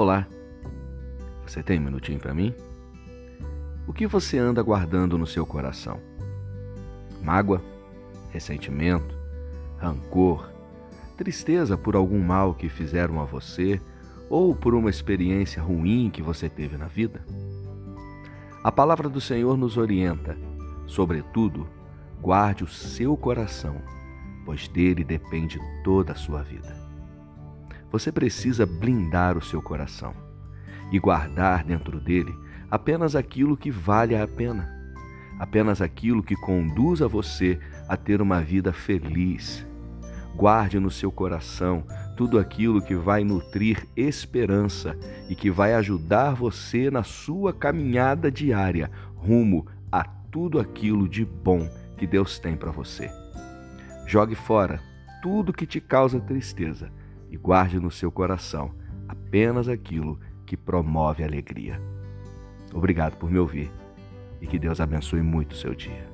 Olá, você tem um minutinho para mim? O que você anda guardando no seu coração? Mágoa, ressentimento, rancor, tristeza por algum mal que fizeram a você ou por uma experiência ruim que você teve na vida? A palavra do Senhor nos orienta, sobretudo, guarde o seu coração, pois dele depende toda a sua vida. Você precisa blindar o seu coração e guardar dentro dele apenas aquilo que vale a pena, apenas aquilo que conduz a você a ter uma vida feliz. Guarde no seu coração tudo aquilo que vai nutrir esperança e que vai ajudar você na sua caminhada diária rumo a tudo aquilo de bom que Deus tem para você. Jogue fora tudo que te causa tristeza e guarde no seu coração apenas aquilo que promove alegria. Obrigado por me ouvir e que Deus abençoe muito o seu dia.